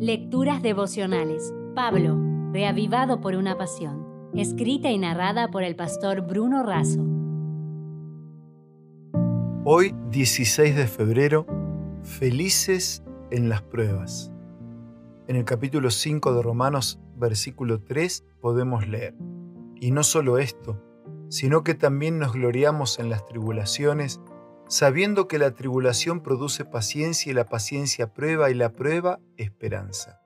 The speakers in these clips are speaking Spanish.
Lecturas devocionales. Pablo, reavivado por una pasión. Escrita y narrada por el pastor Bruno Razo. Hoy, 16 de febrero, felices en las pruebas. En el capítulo 5 de Romanos, versículo 3, podemos leer, y no solo esto, sino que también nos gloriamos en las tribulaciones, sabiendo que la tribulación produce paciencia y la paciencia prueba y la prueba esperanza.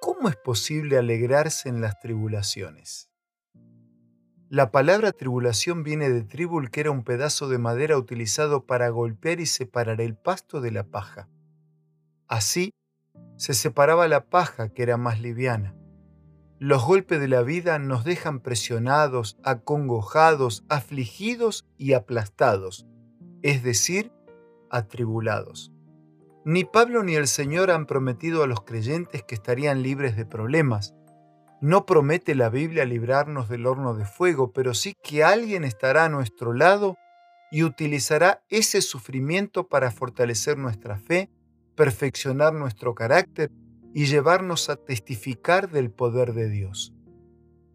¿Cómo es posible alegrarse en las tribulaciones? La palabra tribulación viene de tribul, que era un pedazo de madera utilizado para golpear y separar el pasto de la paja. Así, se separaba la paja, que era más liviana. Los golpes de la vida nos dejan presionados, acongojados, afligidos y aplastados, es decir, atribulados. Ni Pablo ni el Señor han prometido a los creyentes que estarían libres de problemas. No promete la Biblia librarnos del horno de fuego, pero sí que alguien estará a nuestro lado y utilizará ese sufrimiento para fortalecer nuestra fe, perfeccionar nuestro carácter y llevarnos a testificar del poder de Dios.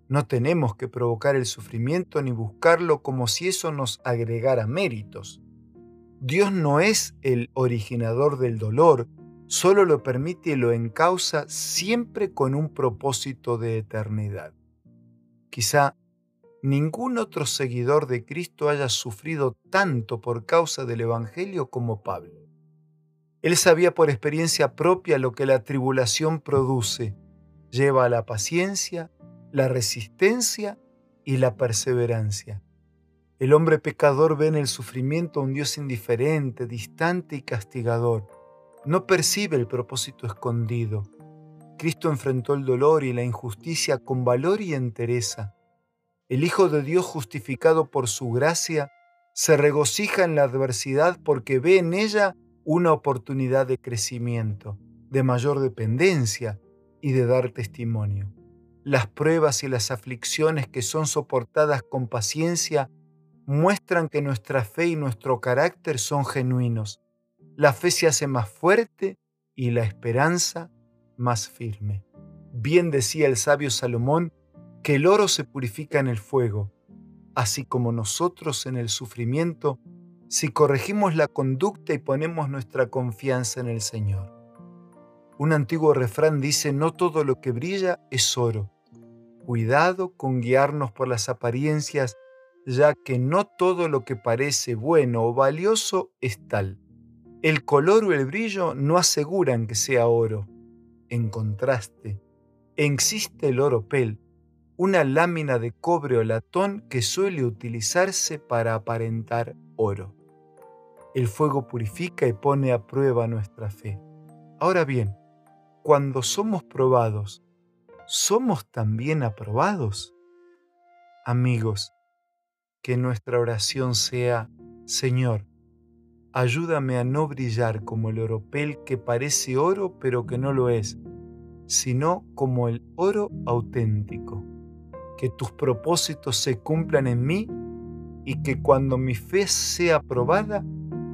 No tenemos que provocar el sufrimiento ni buscarlo como si eso nos agregara méritos. Dios no es el originador del dolor, solo lo permite y lo encausa siempre con un propósito de eternidad. Quizá ningún otro seguidor de Cristo haya sufrido tanto por causa del Evangelio como Pablo. Él sabía por experiencia propia lo que la tribulación produce. Lleva a la paciencia, la resistencia y la perseverancia. El hombre pecador ve en el sufrimiento a un Dios indiferente, distante y castigador. No percibe el propósito escondido. Cristo enfrentó el dolor y la injusticia con valor y entereza. El Hijo de Dios justificado por su gracia se regocija en la adversidad porque ve en ella una oportunidad de crecimiento, de mayor dependencia y de dar testimonio. Las pruebas y las aflicciones que son soportadas con paciencia muestran que nuestra fe y nuestro carácter son genuinos. La fe se hace más fuerte y la esperanza más firme. Bien decía el sabio Salomón que el oro se purifica en el fuego, así como nosotros en el sufrimiento si corregimos la conducta y ponemos nuestra confianza en el Señor. Un antiguo refrán dice, no todo lo que brilla es oro. Cuidado con guiarnos por las apariencias, ya que no todo lo que parece bueno o valioso es tal. El color o el brillo no aseguran que sea oro. En contraste, existe el oropel, una lámina de cobre o latón que suele utilizarse para aparentar oro. El fuego purifica y pone a prueba nuestra fe. Ahora bien, cuando somos probados, ¿somos también aprobados? Amigos, que nuestra oración sea, Señor, ayúdame a no brillar como el oropel que parece oro pero que no lo es, sino como el oro auténtico. Que tus propósitos se cumplan en mí y que cuando mi fe sea probada,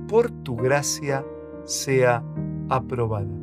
por tu gracia sea aprobada.